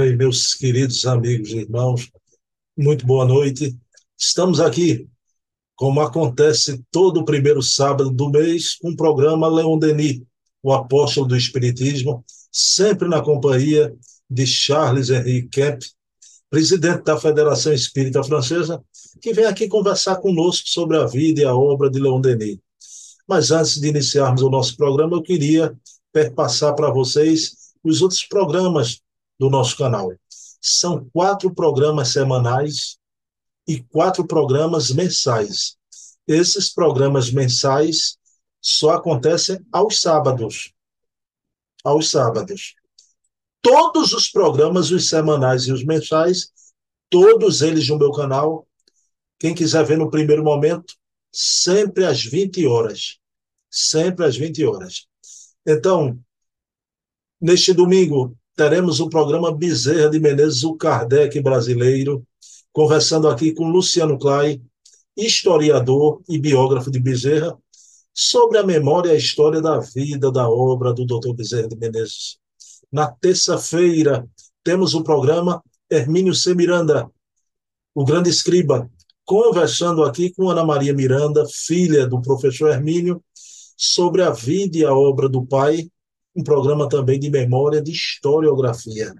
Bem, meus queridos amigos e irmãos, muito boa noite. Estamos aqui, como acontece todo o primeiro sábado do mês, o programa Leon Denis, o apóstolo do Espiritismo, sempre na companhia de Charles Henri Kemp, presidente da Federação Espírita Francesa, que vem aqui conversar conosco sobre a vida e a obra de Leon Denis. Mas antes de iniciarmos o nosso programa, eu queria perpassar para vocês os outros programas do nosso canal. São quatro programas semanais e quatro programas mensais. Esses programas mensais só acontecem aos sábados. Aos sábados. Todos os programas, os semanais e os mensais, todos eles no meu canal. Quem quiser ver no primeiro momento, sempre às 20 horas. Sempre às 20 horas. Então, neste domingo, teremos o programa Bezerra de Menezes, o Kardec brasileiro, conversando aqui com Luciano Clay, historiador e biógrafo de Bezerra, sobre a memória e a história da vida, da obra do Dr. Bezerra de Menezes. Na terça-feira, temos o programa Hermínio C. Miranda, o grande escriba, conversando aqui com Ana Maria Miranda, filha do professor Hermínio, sobre a vida e a obra do pai, um programa também de memória de historiografia.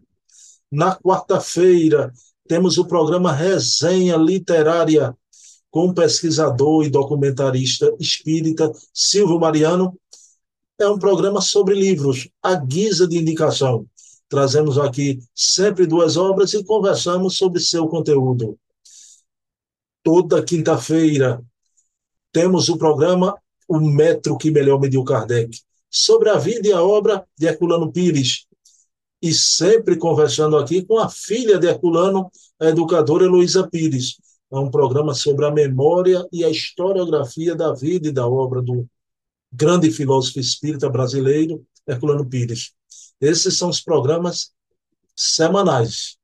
Na quarta-feira, temos o programa Resenha Literária, com o pesquisador e documentarista espírita Silvio Mariano. É um programa sobre livros, à guisa de indicação. Trazemos aqui sempre duas obras e conversamos sobre seu conteúdo. Toda quinta-feira temos o programa O Metro que Melhor Mediu Kardec, sobre a vida e a obra de Herculano Pires. E sempre conversando aqui com a filha de Herculano, a educadora Heloísa Pires. É um programa sobre a memória e a historiografia da vida e da obra do grande filósofo espírita brasileiro, Herculano Pires. Esses são os programas semanais.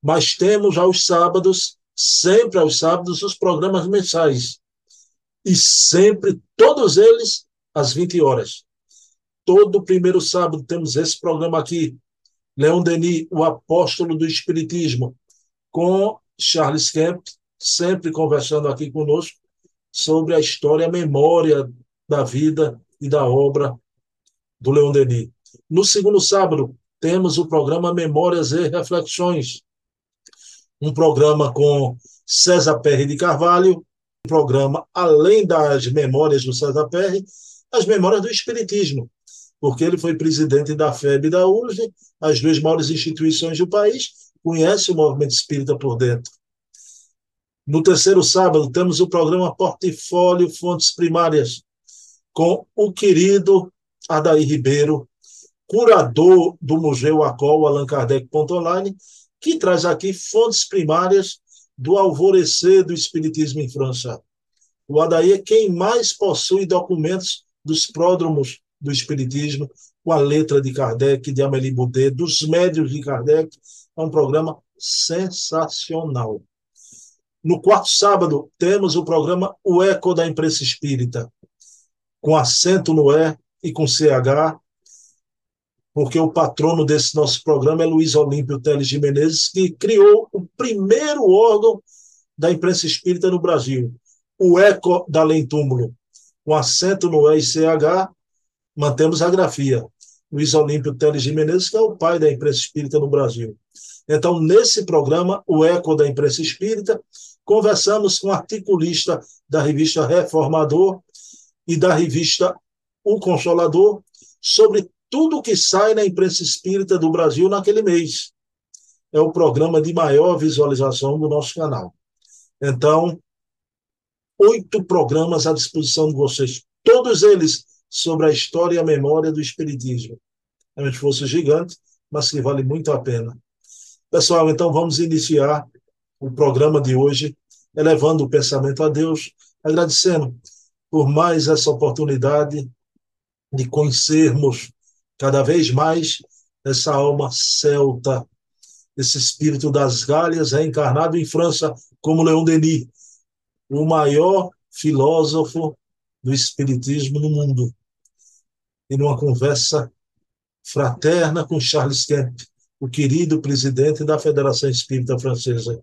Mas temos aos sábados, sempre aos sábados, os programas mensais. E sempre, todos eles, às 20 horas todo primeiro sábado temos esse programa aqui, Leon Denis, o apóstolo do Espiritismo, com Charles Kemp, sempre conversando aqui conosco sobre a história, a memória da vida e da obra do Leon Denis. No segundo sábado, temos o programa Memórias e Reflexões, um programa com César Perry de Carvalho, um programa, além das memórias do César Perry, as memórias do Espiritismo, porque ele foi presidente da FEB e da URGE, as duas maiores instituições do país, conhece o movimento espírita por dentro. No terceiro sábado, temos o programa Portfólio Fontes Primárias, com o querido Adair Ribeiro, curador do Museu Acol, Allan Kardec.online, que traz aqui fontes primárias do alvorecer do Espiritismo em França. O Adair é quem mais possui documentos dos pródromos do Espiritismo, com a letra de Kardec, de Amélie Boudet, dos médios de Kardec. É um programa sensacional. No quarto sábado, temos o programa O Eco da Imprensa Espírita, com acento no E e com CH, porque o patrono desse nosso programa é Luiz Olímpio Teles de Menezes, que criou o primeiro órgão da imprensa espírita no Brasil, o Eco da Além Túmulo, com acento no E e CH, mantemos a grafia. Luiz Olímpio Teles de Menezes, que é o pai da imprensa espírita no Brasil. Então, nesse programa, o Eco da Imprensa Espírita, conversamos com articulista da revista Reformador e da revista O Consolador sobre tudo que sai na imprensa espírita do Brasil naquele mês. É o programa de maior visualização do nosso canal. Então, oito programas à disposição de vocês, todos eles sobre a história e a memória do Espiritismo. É um esforço gigante, mas que vale muito a pena. Pessoal, então vamos iniciar o programa de hoje, elevando o pensamento a Deus, agradecendo por mais essa oportunidade de conhecermos cada vez mais essa alma celta, esse espírito das galhas reencarnado em França como Leon Denis, o maior filósofo do espiritismo no mundo e numa conversa fraterna com Charles Kemp, o querido presidente da Federação Espírita Francesa.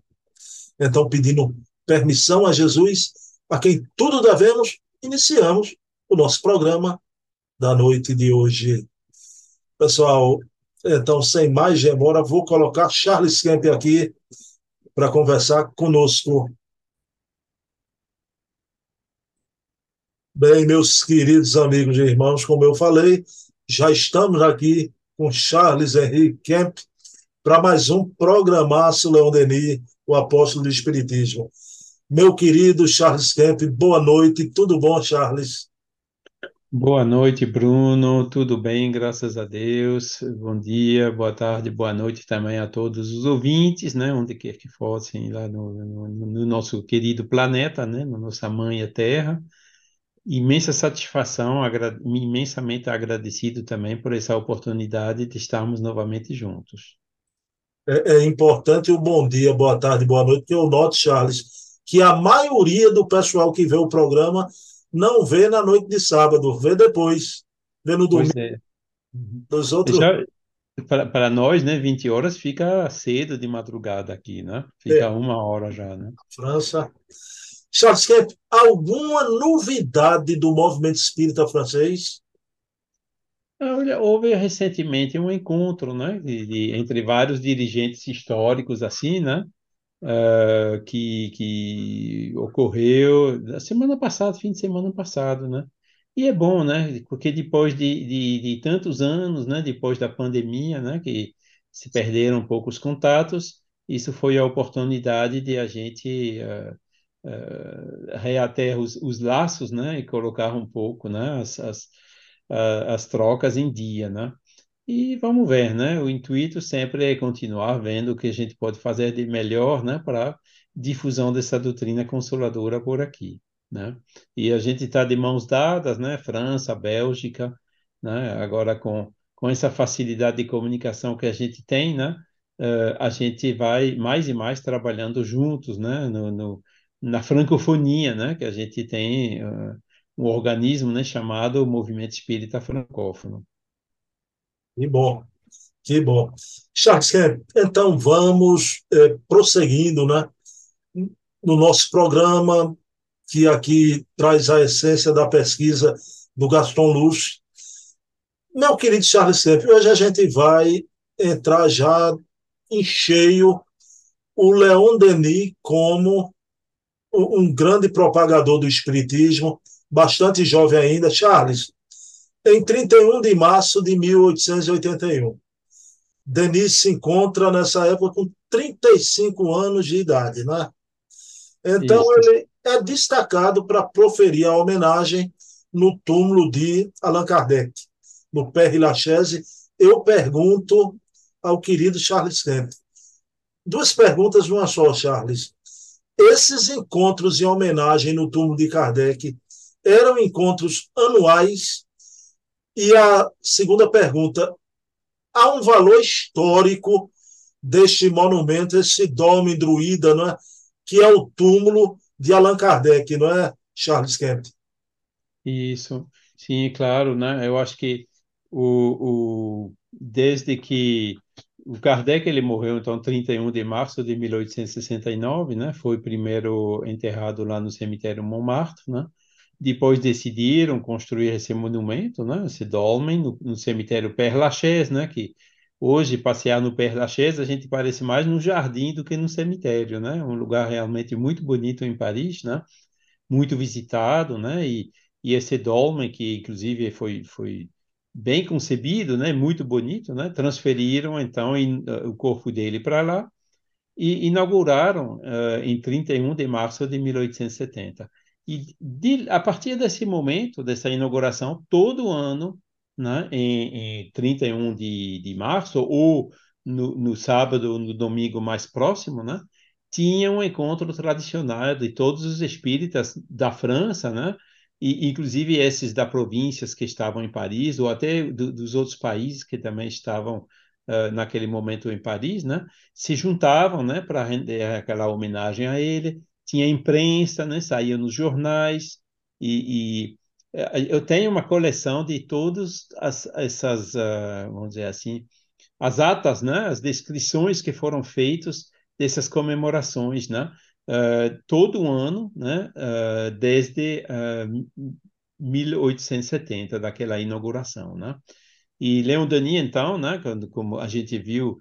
Então, pedindo permissão a Jesus, a quem tudo devemos, iniciamos o nosso programa da noite de hoje. Pessoal, então, sem mais demora, vou colocar Charles Kemp aqui para conversar conosco. Bem, meus queridos amigos e irmãos, como eu falei, já estamos aqui com Charles Henrique Kemp para mais um programaço Leon Denis, o apóstolo do Espiritismo. Meu querido Charles Kemp, boa noite, tudo bom, Charles? Boa noite, Bruno. Tudo bem, graças a Deus. Bom dia, boa tarde, boa noite também a todos os ouvintes, né, onde quer que fossem, lá no, no, no nosso querido planeta, né, na nossa mãe Terra imensa satisfação, agra imensamente agradecido também por essa oportunidade de estarmos novamente juntos. É, é, importante o bom dia, boa tarde, boa noite, que eu noto, Charles, que a maioria do pessoal que vê o programa não vê na noite de sábado, vê depois, vê no domingo. É. Dos outros... para, nós, né, 20 horas fica cedo de madrugada aqui, né? Fica é. uma hora já, né? França. Charles Kemp, alguma novidade do movimento espírita francês? Olha, houve recentemente um encontro, né, de, de, entre vários dirigentes históricos, assim, né, uh, que, que ocorreu na semana passada, fim de semana passado, né, e é bom, né, porque depois de, de, de tantos anos, né, depois da pandemia, né, que se perderam um pouco os contatos, isso foi a oportunidade de a gente uh, uh, reater os, os, laços, né, e colocar um pouco, né, as, as, as trocas em dia, né. E vamos ver, né, o intuito sempre é continuar vendo o que a gente pode fazer de melhor, né, para difusão dessa doutrina consoladora por aqui, né. E a gente está de mãos dadas, né, França, Bélgica, né, agora com com essa facilidade de comunicação que a gente tem, né, uh, a gente vai mais e mais trabalhando juntos, né, no, no na francofonia, né, que a gente tem uh, um organismo, né, chamado Movimento Espírita Francófono. Que bom, que bom. Charles então vamos é, prosseguindo, né, no nosso programa, que aqui traz a essência da pesquisa do Gaston Luz. Meu querido Charles Kemp, hoje a gente vai entrar já em cheio o Leon Denis como um grande propagador do espiritismo, bastante jovem ainda, Charles, em 31 de março de 1881. Denis se encontra nessa época com 35 anos de idade, né? Então Isso. ele é destacado para proferir a homenagem no túmulo de Allan Kardec, no Père Lachaise. Eu pergunto ao querido Charles Kemp. Duas perguntas, uma só, Charles. Esses encontros em homenagem no túmulo de Kardec eram encontros anuais. E a segunda pergunta: há um valor histórico deste monumento, esse dome druida, não é? que é o túmulo de Allan Kardec, não é, Charles Kemp? Isso, sim, claro, né? Eu acho que o, o desde que o Kardec ele morreu então 31 de março de 1869, né? Foi primeiro enterrado lá no cemitério Montmartre, né? Depois decidiram construir esse monumento, né? Esse dolmen no, no cemitério Père Lachaise, né? Que hoje passear no Père Lachaise a gente parece mais num jardim do que num cemitério, né? Um lugar realmente muito bonito em Paris, né? Muito visitado, né? E, e esse dolmen que inclusive foi foi bem concebido, né, muito bonito, né, transferiram então in, uh, o corpo dele para lá e inauguraram uh, em 31 de março de 1870. E de, a partir desse momento, dessa inauguração, todo ano, né, em, em 31 de, de março, ou no, no sábado, no domingo mais próximo, né, tinha um encontro tradicional de todos os espíritas da França, né, e inclusive esses da províncias que estavam em Paris, ou até do, dos outros países que também estavam uh, naquele momento em Paris, né, se juntavam né, para render aquela homenagem a ele. Tinha imprensa, né, saía nos jornais, e, e eu tenho uma coleção de todas as, essas, uh, vamos dizer assim, as atas, né, as descrições que foram feitas dessas comemorações, né, uh, todo ano, né, uh, desde uh, 1870, daquela inauguração, né. E Leon Denis, então, né, quando, como a gente viu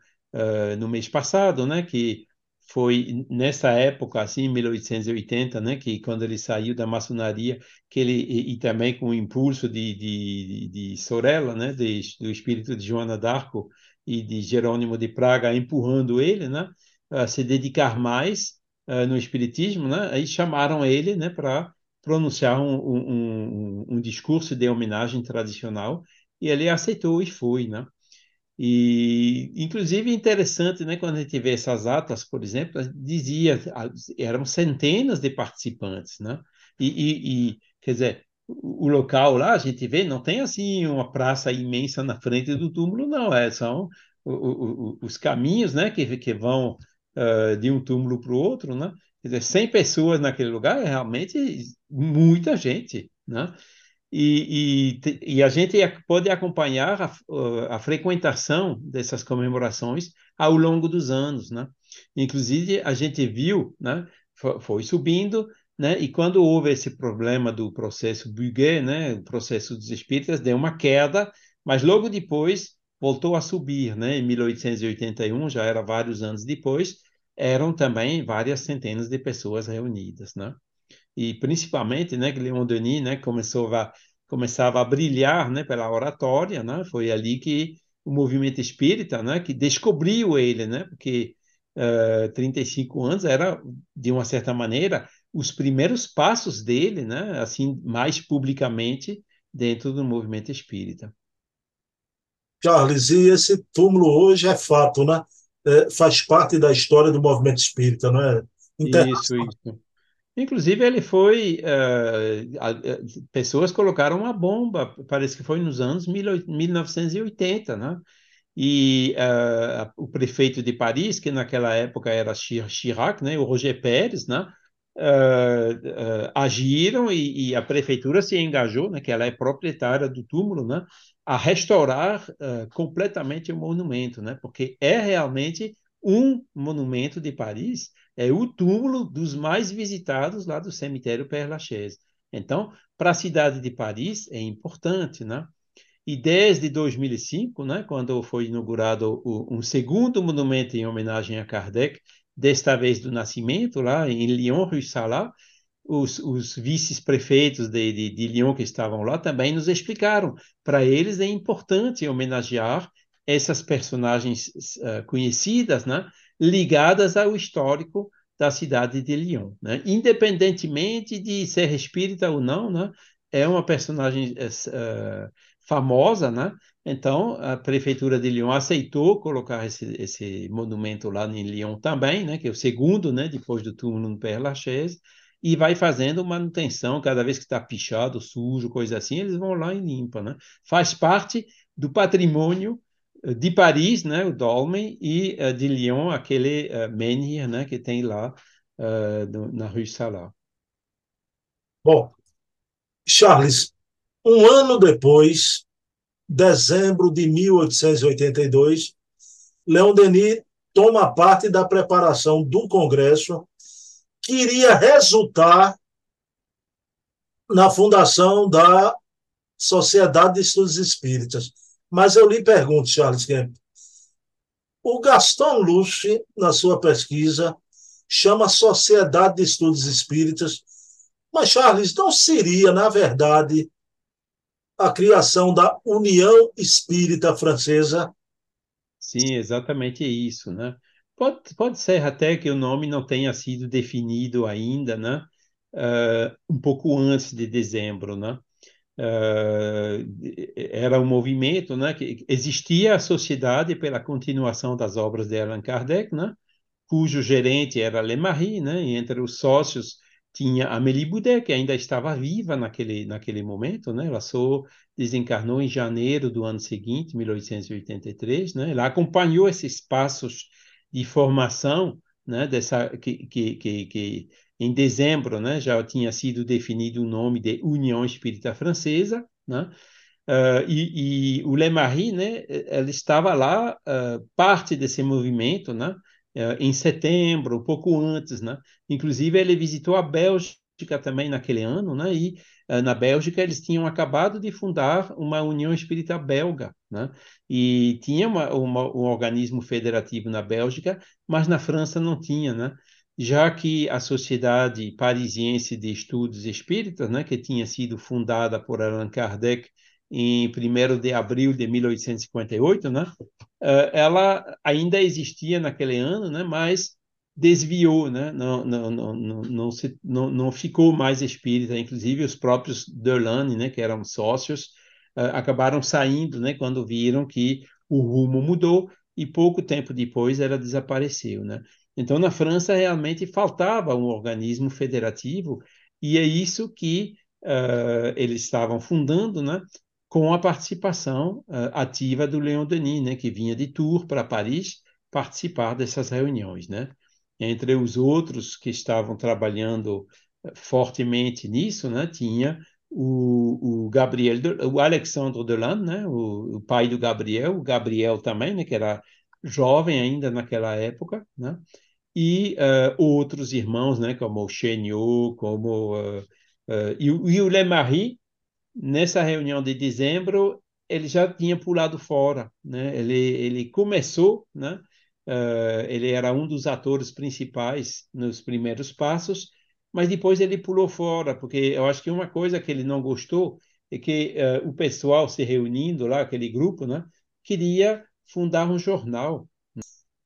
no mês passado, né, que foi nessa época, assim, 1880, né, que quando ele saiu da maçonaria, que ele e, e também com o impulso de, de, de Sorella, né, de, do espírito de Joana d'Arco e de Jerônimo de Praga empurrando ele, né, a se dedicar mais uh, no espiritismo, né, aí chamaram ele, né, para pronunciar um, um, um, um discurso de homenagem tradicional e ele aceitou e foi, né. E, inclusive, interessante, né, quando a gente vê essas atas, por exemplo, dizia, eram centenas de participantes, né? E, e, e, quer dizer, o local lá, a gente vê, não tem assim uma praça imensa na frente do túmulo, não, é, são o, o, os caminhos, né, que, que vão uh, de um túmulo para o outro, né? Quer dizer, 100 pessoas naquele lugar é realmente muita gente, né? E, e, e, a gente pode acompanhar a, a, frequentação dessas comemorações ao longo dos anos, né? Inclusive, a gente viu, né? Foi subindo, né? E quando houve esse problema do processo Buguet, né? O processo dos espíritas deu uma queda, mas logo depois voltou a subir, né? Em 1881, já era vários anos depois, eram também várias centenas de pessoas reunidas, né? e principalmente, né, Leon Denis, né, começou a, começava a brilhar, né, pela oratória, né, foi ali que o movimento espírita, né, que descobriu ele, né, porque uh, 35 anos era, de uma certa maneira, os primeiros passos dele, né, assim, mais publicamente dentro do movimento espírita. Charles, e esse túmulo hoje é fato, né? É, faz parte da história do movimento espírita, não é? Isso, isso. Inclusive, ele foi. Uh, pessoas colocaram uma bomba, parece que foi nos anos 1980, né? E uh, o prefeito de Paris, que naquela época era Chirac, né? O Roger Pérez, né? Uh, agiram e, e, a prefeitura se engajou, né? Que ela é proprietária do túmulo, né? A restaurar completamente o monumento, né? Porque é realmente um monumento de Paris é o túmulo dos mais visitados lá do cemitério Père Lachaise. Então, para a cidade de Paris é importante, né? E desde 2005, né, quando foi inaugurado o, um segundo monumento em homenagem a Kardec, desta vez do Nascimento, lá em Lyon, Rue Salat, os, os vice-prefeitos de, de, de Lyon que estavam lá também nos explicaram. Para eles é importante homenagear essas personagens uh, conhecidas, né, ligadas ao histórico da cidade de Lyon, né? Independentemente de ser espírita ou não, né? É uma personagem uh, famosa, né? Então a prefeitura de Lyon aceitou colocar esse, esse monumento lá em Lyon também, né? Que é o segundo, né? Depois do túmulo no Père Lachaise e vai fazendo manutenção cada vez que está pichado, sujo, coisa assim, eles vão lá e limpam, né? Faz parte do patrimônio de Paris, né, o Dolmen, e uh, de Lyon, aquele uh, menhir, né, que tem lá uh, na Rue Salat. Bom, Charles, um ano depois, dezembro de 1882, Leon Denis toma parte da preparação do Congresso que iria resultar na fundação da Sociedade de Estudos Espíritas. Mas eu lhe pergunto, Charles Kemp, o Gaston Luche, na sua pesquisa, chama Sociedade de Estudos Espíritas, mas, Charles, não seria, na verdade, a criação da União Espírita Francesa? Sim, exatamente isso, né? Pode, pode ser até que o nome não tenha sido definido ainda, né? Uh, um pouco antes de dezembro, né? Uh, era um movimento, né, que existia a Sociedade pela continuação das obras de Allan Kardec, né, cujo gerente era Lemarie, né, e entre os sócios tinha Amélie Boudet, que ainda estava viva naquele, naquele momento, né, ela só desencarnou em janeiro do ano seguinte, 1883, né, ela acompanhou esses passos de formação, né, dessa, que, que, que, que em dezembro, né, já tinha sido definido o nome de União Espírita Francesa, né? Uh, e, e, o Le Marie, né, ele estava lá, uh, parte desse movimento, né, em setembro, pouco antes, né, inclusive ele visitou a Bélgica também naquele ano, né, e na Bélgica eles tinham acabado de fundar uma União Espírita Belga, né, e tinha uma, uma, um organismo federativo na Bélgica, mas na França não tinha, né, já que a Sociedade Parisiense de Estudos Espíritas, né, que tinha sido fundada por Allan Kardec em 1 de abril de 1858, né? Eh, ela ainda existia naquele ano, né? mas desviou, né? não, não, não, não, se, não, não ficou mais espírita. Inclusive, os próprios Delane, né? que eram sócios, uh, acabaram saindo né? quando viram que o rumo mudou e pouco tempo depois ela desapareceu. Né? Então, na França, realmente faltava um organismo federativo e é isso que uh, eles estavam fundando, né? Com a participação uh, ativa do Leon Denis, né, que vinha de Tours para Paris participar dessas reuniões, né? Entre os outros que estavam trabalhando uh, fortemente nisso, né, tinha o, o Gabriel, o Alexandre Delanne, né, o, o, pai do Gabriel, o Gabriel também, né, que era jovem ainda naquela época, né? E uh, outros irmãos, né, como o Chéniaud, como e, e o Le Marie, nessa reunião de dezembro, ele já tinha pulado fora, né? Ele ele começou, né? Uh, ele era um dos atores principais nos primeiros passos, mas depois ele pulou fora, porque eu acho que uma coisa que ele não gostou é que uh, o pessoal se reunindo lá, aquele grupo, né? Queria fundar um jornal.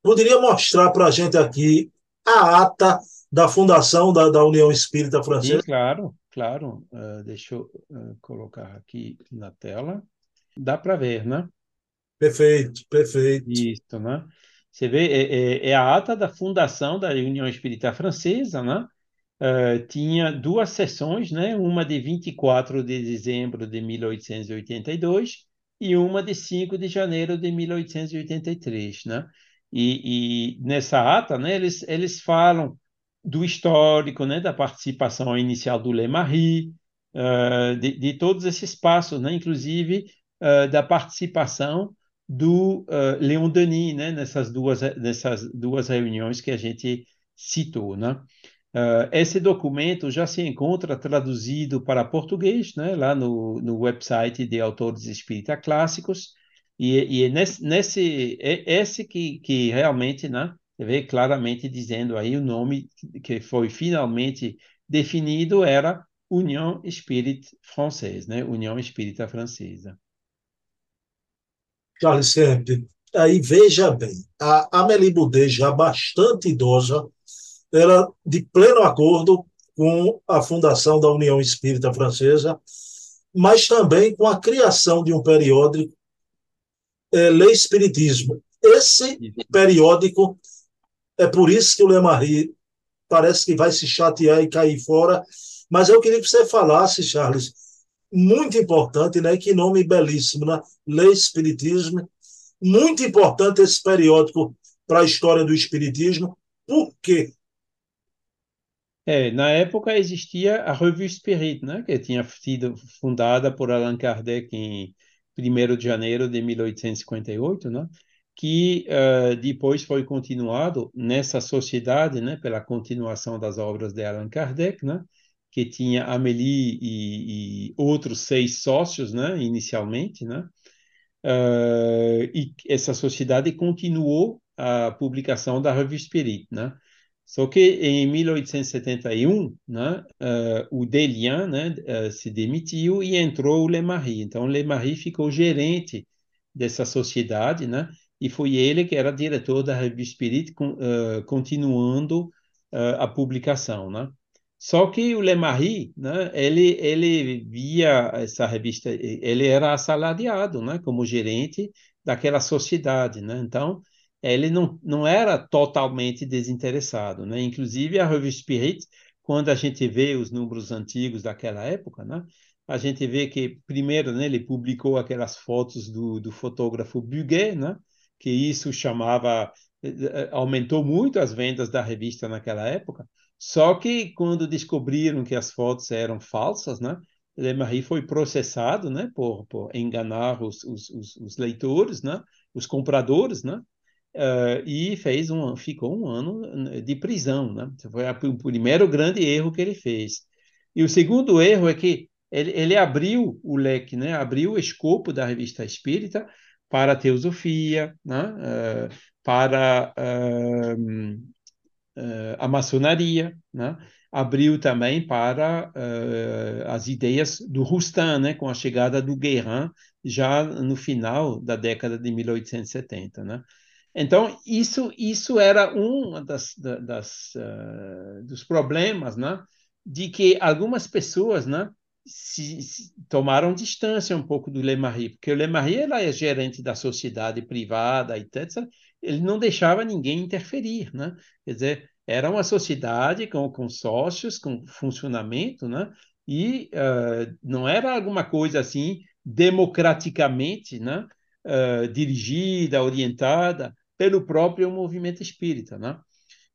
Poderia mostrar para a gente aqui a ata da fundação da, da União Espírita Francesa? Sim, claro. Claro, uh, deixa eu uh, colocar aqui na tela. Dá para ver, né? Perfeito, perfeito. Isso, né? Você vê, é, é, é, a ata da fundação da União Espírita Francesa, né? Uh, tinha duas sessões, né? Uma de 24 de dezembro de 1882 e uma de 5 de janeiro de 1883, né? E, e nessa ata, né? Eles, eles falam do histórico, né, da participação inicial do Le Marie, uh, de, de, todos esses passos, né, inclusive uh, da participação do uh, Leon Denis, né, nessas duas nessas duas reuniões que a gente citou, né. esse documento já se encontra traduzido para português, né, lá no, no website de autores espírita clássicos, e, e é nesse, nesse é esse que, que realmente, né, vê claramente dizendo aí o nome que foi finalmente definido era União Espírita Francesa, né? União Espírita Francesa. Charles. Aí veja bem, a Amélie Boudet, já bastante idosa, era de pleno acordo com a fundação da União Espírita Francesa, mas também com a criação de um periódico, é, Le Espiritismo. Esse periódico é por isso que o Lemarie parece que vai se chatear e cair fora. Mas eu queria que você falasse, Charles, muito importante, né? Que nome belíssimo, né? Lei Espiritismo. Muito importante esse periódico para a história do Espiritismo. Por quê? É, na época existia a Revue Spirit, né, que tinha sido fundada por Allan Kardec em 1 de janeiro de 1858, né? Que uh, depois foi continuado nessa sociedade, né, pela continuação das obras de Allan Kardec, né, que tinha Amélie e, e outros seis sócios, né, inicialmente, né, uh, e essa sociedade continuou a publicação da Revue Spirit, né, só que em 1871, né, uh, o Delian né, uh, se demitiu e entrou o Le Marie. Então, o ficou gerente dessa sociedade, né, e foi ele que era diretor da revista Spirit, uh, continuando uh, a publicação, né? Só que o Le Marie, né, ele, ele via essa revista, ele era assalariado, né, como gerente daquela sociedade, né? Então, ele não, não era totalmente desinteressado, né? Inclusive, a revista Spirit, quando a gente vê os números antigos daquela época, né, a gente vê que, primeiro, né, ele publicou aquelas fotos do, do fotógrafo Buguet, né, que isso chamava, eh, eh, aumentou muito as vendas da revista naquela época. Só que quando descobriram que as fotos eram falsas, né, Le Marie foi processado, né, por, por enganar os, os, os, leitores, né, os compradores, né, uh, e fez um, ficou um ano de prisão, né. Foi o primeiro grande erro que ele fez. E o segundo erro é que ele, ele abriu o leque, né, abriu o escopo da revista Espírita para a teosofia, né, uh, para uh, a maçonaria, né? Abriu também para uh, as ideias do Roustan, né, com a chegada do Guérin já no final da década de 1870, né? Então isso isso era um das, das uh, dos problemas, né, de que algumas pessoas, né, se, se tomaram distância um pouco do Le Marie, porque o Le Marie era é gerente da sociedade privada, etc. Ele não deixava ninguém interferir, né? Quer dizer, era uma sociedade com, com sócios, com funcionamento, né? E uh, não era alguma coisa assim democraticamente, né? Uh, dirigida, orientada pelo próprio movimento espírita, né?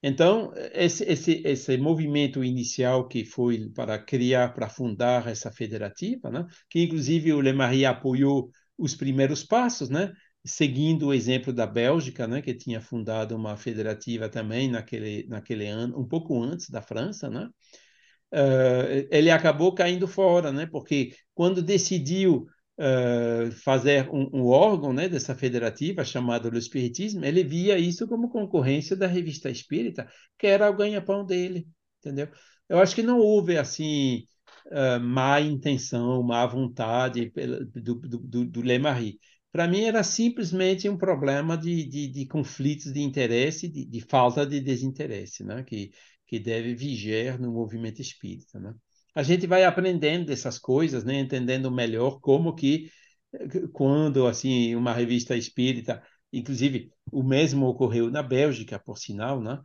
Então, esse, esse, esse movimento inicial que foi para criar, para fundar essa federativa, né? que inclusive o Le Marie apoiou os primeiros passos, né? seguindo o exemplo da Bélgica, né, que tinha fundado uma federativa também naquele, naquele ano, um pouco antes da França, né, uh, ele acabou caindo fora, né, porque quando decidiu uh, fazer um, um, órgão né, dessa federativa chamado O Espiritismo, ele via isso como concorrência da revista Espírita, que era o ganha-pão dele, entendeu? Eu acho que não houve assim uh, má intenção, má vontade do, do, do, do Le Marie para mim era simplesmente um problema de, de, de conflitos de interesse, de, de, falta de desinteresse, né? que, que deve vigiar no movimento espírita. Né? A gente vai aprendendo dessas coisas, né? entendendo melhor como que, quando assim uma revista espírita, inclusive o mesmo ocorreu na Bélgica, por sinal, né?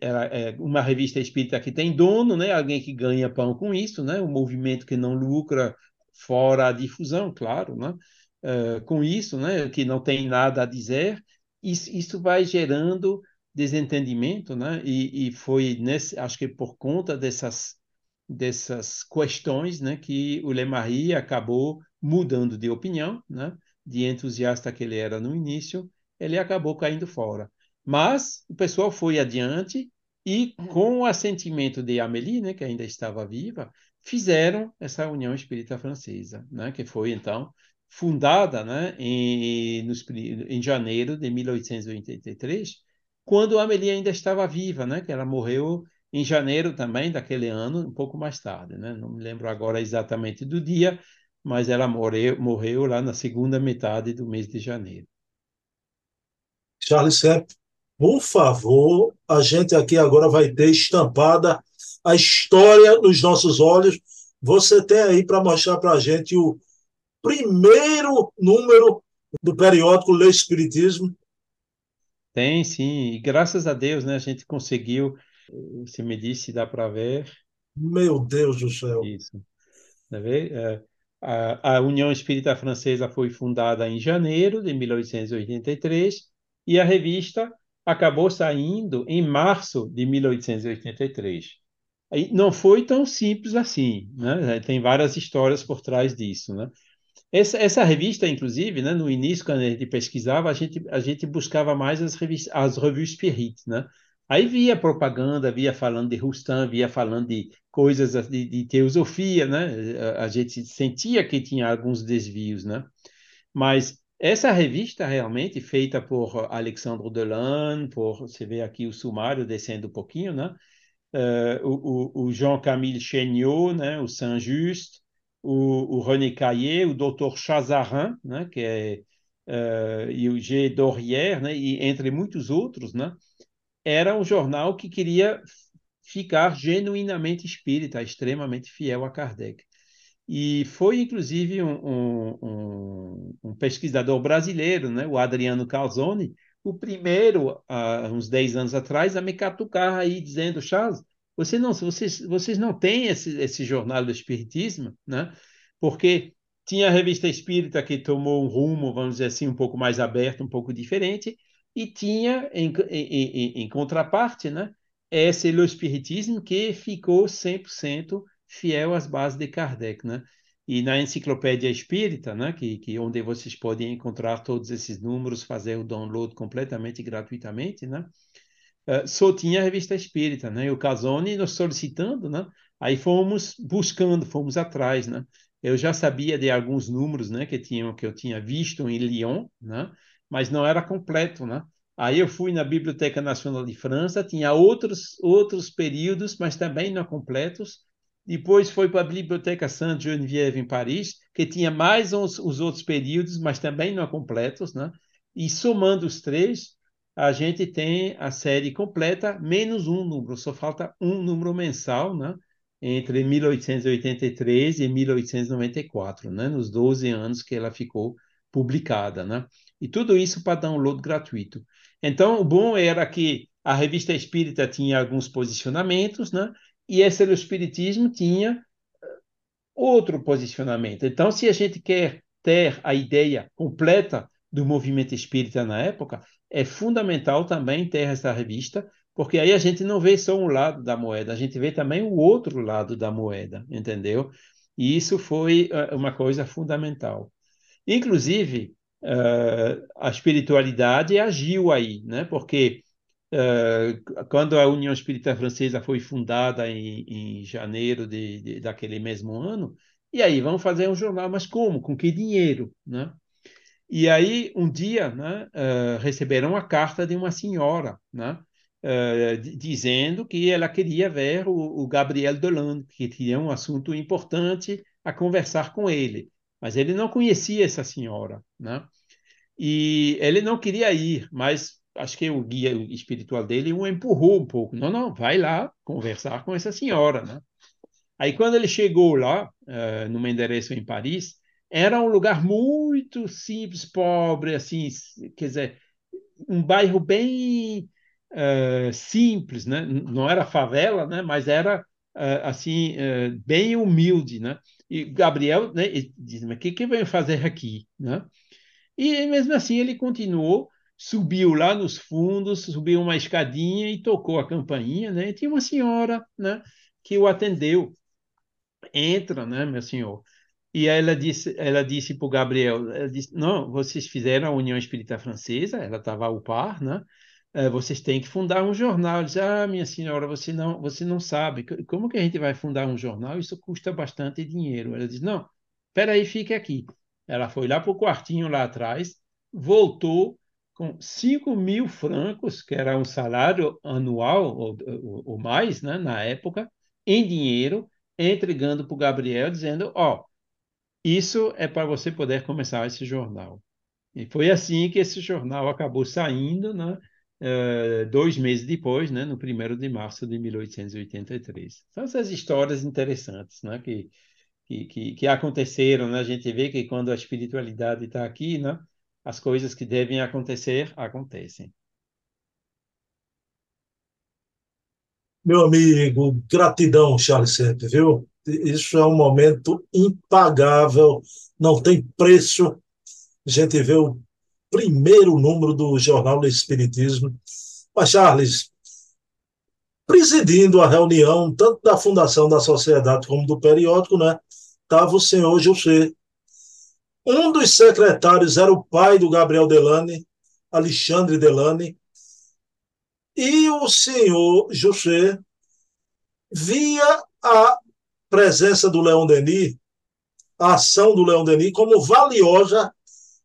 era é, uma revista espírita que tem dono, né? alguém que ganha pão com isso, né? um movimento que não lucra fora a difusão, claro, né? uh, com isso, né, que não tem nada a dizer, isso, isso vai gerando desentendimento, né? E, e, foi nesse, acho que por conta dessas dessas questões, né, que o Le Marie acabou mudando de opinião, né? De entusiasta que ele era no início, ele acabou caindo fora. Mas o pessoal foi adiante e com o assentimento de Amélie, né, que ainda estava viva, fizeram essa União Espírita Francesa, né, que foi então fundada né, em, nos, em janeiro de 1883, quando Amélie ainda estava viva, né, que ela morreu em janeiro também daquele ano, um pouco mais tarde. Né? Não me lembro agora exatamente do dia, mas ela morreu, morreu lá na segunda metade do mês de janeiro. Charles Sepp, por favor, a gente aqui agora vai ter estampada a história nos nossos olhos. Você tem aí para mostrar para a gente o, primeiro número do periódico Lei Espiritismo? Tem, sim. E graças a Deus, né, a gente conseguiu. Você me disse, dá para ver. Meu Deus do céu. Isso. Tá é, a, a União Espírita Francesa foi fundada em janeiro de 1883 e a revista acabou saindo em março de 1883. E não foi tão simples assim, né? Tem várias histórias por trás disso, né? Essa, essa revista, inclusive, né, no início, quando a gente pesquisava, a gente, a gente buscava mais as, revistas, as revues Spirit, né? Aí via propaganda, via falando de Rustam, via falando de coisas de, de teosofia, né? A, gente sentia que tinha alguns desvios, né? Mas essa revista realmente feita por Alexandre Delanne, por você vê aqui o sumário descendo um pouquinho, né? Uh, o, o, o Jean-Camille Chéniaud, né? O Saint-Just, o, o René Caillé, o Dr. Chazarin, né, que é, uh, e o G. Dorier, né, e entre muitos outros, né, era um jornal que queria ficar genuinamente espírita, extremamente fiel a Kardec. E foi, inclusive, um, um, um pesquisador brasileiro, né, o Adriano Calzone, o primeiro, há uns 10 anos atrás, a me catucar aí, dizendo, Charles, você não, vocês, vocês não têm esse, esse jornal do Espiritismo, né? porque tinha a revista Espírita que tomou um rumo, vamos dizer assim, um pouco mais aberto, um pouco diferente, e tinha, em, em, em contraparte, né, esse o Espiritismo que ficou 100% fiel às bases de Kardec, né? E na Enciclopédia Espírita, né, que, que onde vocês podem encontrar todos esses números, fazer o download completamente gratuitamente, né? Uh, só tinha a revista Espírita, né? E o Casoni nos solicitando, né? Aí fomos buscando, fomos atrás, né? Eu já sabia de alguns números, né, que tinham que eu tinha visto em Lyon, né? Mas não era completo, né? Aí eu fui na Biblioteca Nacional de França, tinha outros outros períodos, mas também não completos. Depois foi para a Biblioteca Sainte-Geneviève em Paris, que tinha mais os, os outros períodos, mas também não completos, né? E somando os três, a gente tem a série completa, menos um número, só falta um número mensal, né? Entre 1883 e 1894, né? Nos 12 anos que ela ficou publicada, né? E tudo isso para download gratuito. Então, o bom era que a revista espírita tinha alguns posicionamentos, né? E esse Espiritismo tinha eh, outro posicionamento. Então, se a gente quer ter a ideia completa do movimento espírita na época, é fundamental também ter essa revista, porque aí a gente não vê só um lado da moeda, a gente vê também o outro lado da moeda, entendeu? E isso foi eh, uma coisa fundamental. Inclusive, uh, a espiritualidade agiu aí, né? Porque uh, quando a União Espírita Francesa foi fundada em, em janeiro de, de, daquele mesmo ano, e aí vamos fazer um jornal, mas como? Com que dinheiro, né? E aí um dia, né, uh, receberam uma carta de uma senhora, né? Uh, dizendo que ela queria ver o, o Gabriel Dolan, que tinha um assunto importante a conversar com ele mas ele não conhecia essa senhora, né? E ele não queria ir, mas acho que o guia espiritual dele o empurrou um pouco. Não, não, vai lá conversar com essa senhora, né? Aí quando ele chegou lá, uh, endereço em Paris, era um lugar muito simples, pobre, assim, quer dizer, um bairro bem uh, simples, né? Não era favela, né? Mas era assim bem humilde, né? E Gabriel né, diz, mas o que, que veio fazer aqui? Né? E mesmo assim ele continuou, subiu lá nos fundos, subiu uma escadinha e tocou a campainha, né? E tinha uma senhora, né, que o atendeu. Entra, né, meu senhor? E ela disse, ela disse para o Gabriel, ela disse, não, vocês fizeram a União Espírita Francesa, ela estava ao par, né? É, vocês têm que fundar um jornal. Diz, ah, minha senhora, você não, você não sabe. Como que a gente vai fundar um jornal? Isso custa bastante dinheiro. Ela diz, não, espera aí, fique aqui. Ela foi lá para o quartinho lá atrás, voltou com 5 mil francos, que era um salário anual ou, ou, ou mais, né, na época, em dinheiro, entregando para o Gabriel, dizendo, ó, oh, isso é para você poder começar esse jornal. E foi assim que esse jornal acabou saindo, né? Uh, dois meses depois, né, no 1 de março de 1883. São essas histórias interessantes né, que, que, que, aconteceram. Né? A gente vê que quando a espiritualidade está aqui, né, as coisas que devem acontecer, acontecem. Meu amigo, gratidão, Charles sempre, viu? Isso é um momento impagável, não tem preço. A gente vê o primeiro número do Jornal do Espiritismo. Mas, Charles, presidindo a reunião, tanto da Fundação da Sociedade como do periódico, né, estava o senhor José. Um dos secretários era o pai do Gabriel Delane, Alexandre Delane, e o senhor José via a presença do Leão Denis, a ação do Leão Denis, como valiosa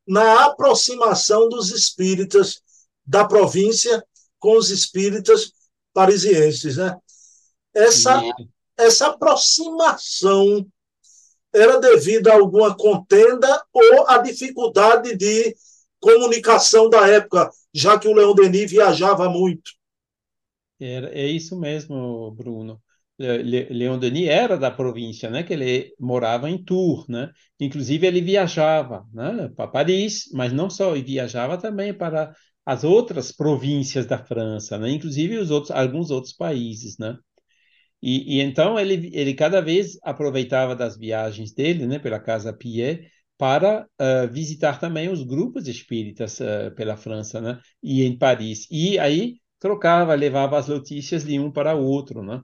na aproximação dos espíritas da província com os espíritas parisienses. Né? Essa, essa aproximação era devido a alguma contenda ou a dificuldade de comunicação da época, já que o Leão Denis viajava muito. É, é isso mesmo, Bruno. Leon Denis era da província, né? Que ele morava em Tours, né? Inclusive ele viajava, né? Para Paris, mas não só, ele viajava também para as outras províncias da França, né? Inclusive os outros, alguns outros países, né? E, e então ele, ele cada vez aproveitava das viagens dele, né? Pela Casa Piet para uh, visitar também os grupos espíritas uh, pela França, né? E em Paris. E aí trocava, levava as notícias de um para o outro, né?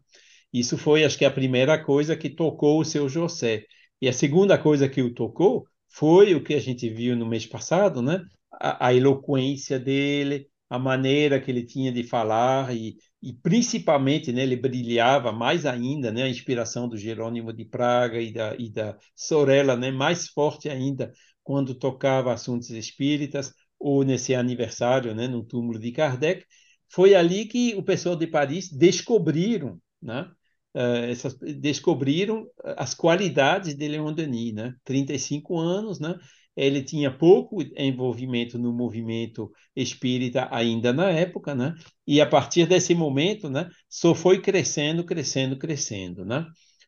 Isso foi, acho que, a primeira coisa que tocou o seu José. E a segunda coisa que o tocou foi o que a gente viu no mês passado, né? A, a eloquência dele, a maneira que ele tinha de falar e, e principalmente, né, ele brilhava mais ainda, né, a inspiração do Jerônimo de Praga e da, e da Sorella, né, mais forte ainda quando tocava assuntos espíritas ou nesse aniversário, né, no túmulo de Kardec. Foi ali que o pessoal de Paris descobriram, né, uh, essas, descobriram as qualidades de Leon Denis, né, 35 anos, né, ele tinha pouco envolvimento no movimento espírita ainda na época, né? E a partir desse momento, né, só foi crescendo, crescendo, crescendo, né?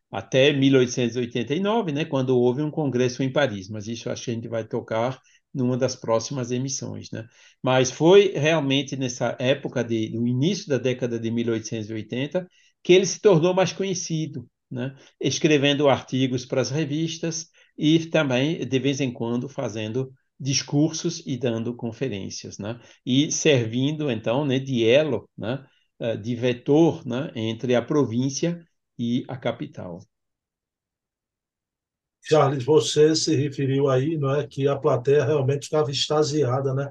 Até 1889, né, quando houve um congresso em Paris, mas isso acho que a gente vai tocar numa das próximas emissões, né? Mas foi realmente nessa época de, no início da década de 1880 que ele se tornou mais conhecido, né? Escrevendo artigos para as revistas, e também, de vez em quando, fazendo discursos e dando conferências, né? E servindo, então, né, de elo, né, eh, de vetor né, entre a província e a capital. Charles, você se referiu aí, não é, que a plateia realmente estava extasiada, né?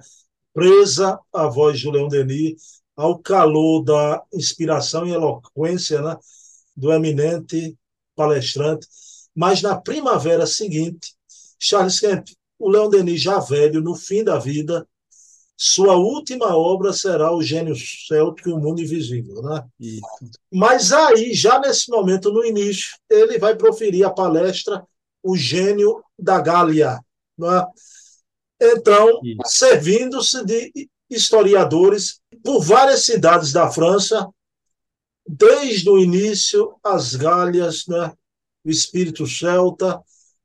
Presa à voz de Leon Denis, ao calor da inspiração e eloquência, né, do eminente palestrante mas na primavera seguinte, Charles Kemp, o Leon Denis já velho, no fim da vida, sua última obra será O Gênio Céltico e o Mundo Invisível. Né? Isso. Mas aí, já nesse momento, no início, ele vai proferir a palestra O Gênio da Gália. Né? Então, servindo-se de historiadores por várias cidades da França, desde o início, as Gálias, né? o espírito celta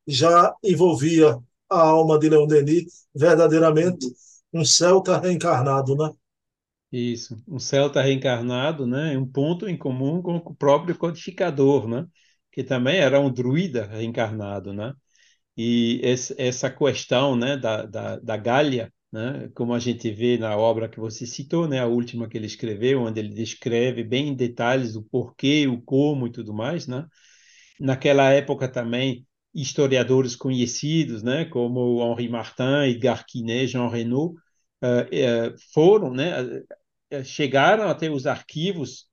já envolvia a alma de Leon Denis, verdadeiramente um celta reencarnado, né? Isso, um celta reencarnado, né? Um ponto em comum com o próprio codificador, né? Que também era um druida reencarnado, né? E esse, essa questão, né, da, da, da né? Como a gente vê na obra que você citou, né? A última que ele escreveu, onde ele descreve bem em detalhes o porquê, o como e tudo mais, né? naquela época também historiadores conhecidos, né, como Henri Martin, Edgar Quinet, Jean Reynaud, uh, uh, foram, né, uh, chegaram até os arquivos,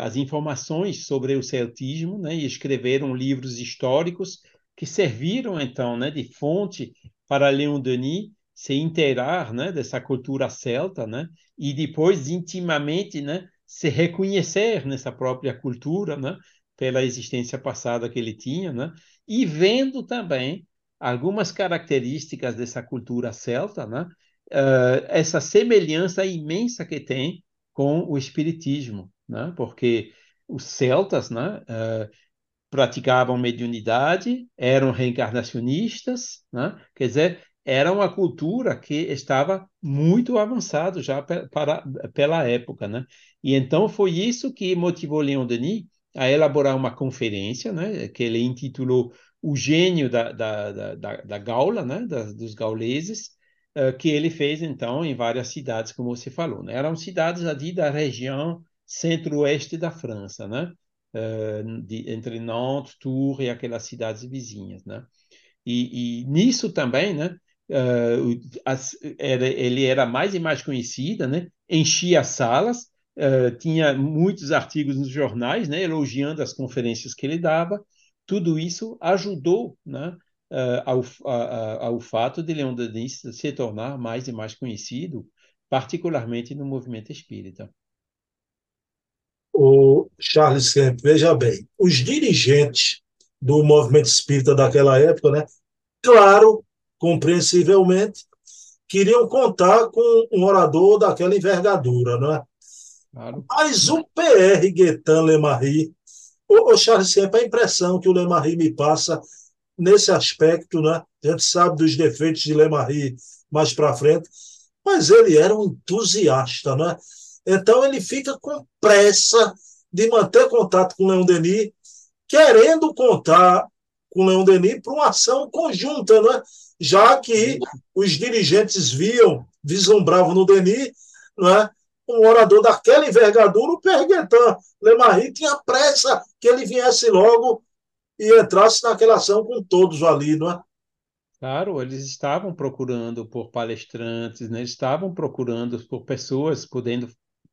as informações sobre o celtismo, né, e escreveram livros históricos que serviram então, né, de fonte para Leon Denis se inteirar, né, dessa cultura celta, né, e depois intimamente, né, se reconhecer nessa própria cultura, né, pela existência passada que ele tinha, né? e vendo também algumas características dessa cultura celta, né? Uh, essa semelhança imensa que tem com o espiritismo, né? porque os celtas né? Uh, praticavam mediunidade, eram reencarnacionistas, né? quer dizer, era uma cultura que estava muito avançado já para, pela época, né? E então foi isso que motivou Leon Denis a elaborar uma conferência, né, que ele intitulou O Gênio da, da, da, da Gaula, né, da, dos gauleses, uh, que ele fez, então, em várias cidades, como você falou. Né? Eram cidades ali da região centro-oeste da França, né? Uh, de, entre Nantes, Tours e aquelas cidades vizinhas, né? E, e nisso também, né? Uh, as, era, ele era mais e mais conhecida, né? Enchia salas, Uh, tinha muitos artigos nos jornais, né, elogiando as conferências que ele dava. Tudo isso ajudou né, uh, ao, a, ao fato de Leon Denis se tornar mais e mais conhecido, particularmente no movimento espírita. O Charles Kemp, veja bem, os dirigentes do movimento espírita daquela época, né, claro, compreensivelmente, queriam contar com um orador daquela envergadura, não é? Claro. Mas o PR Guetan Lemarri, o, o Charles, sempre a impressão que o Lemarri me passa nesse aspecto, né? A gente sabe dos defeitos de Lemarri mais para frente, mas ele era um entusiasta, né? Então ele fica com pressa de manter contato com o Leon Denis, querendo contar com o Leon Denis para uma ação conjunta, né? Já que os dirigentes viam, vislumbravam no Denis, não é? um orador daquela envergadura, o Perguetan. Lemarie tinha pressa que ele viesse logo e entrasse naquela ação com todos ali, não é? Claro, eles estavam procurando por palestrantes, né? estavam procurando por pessoas podendo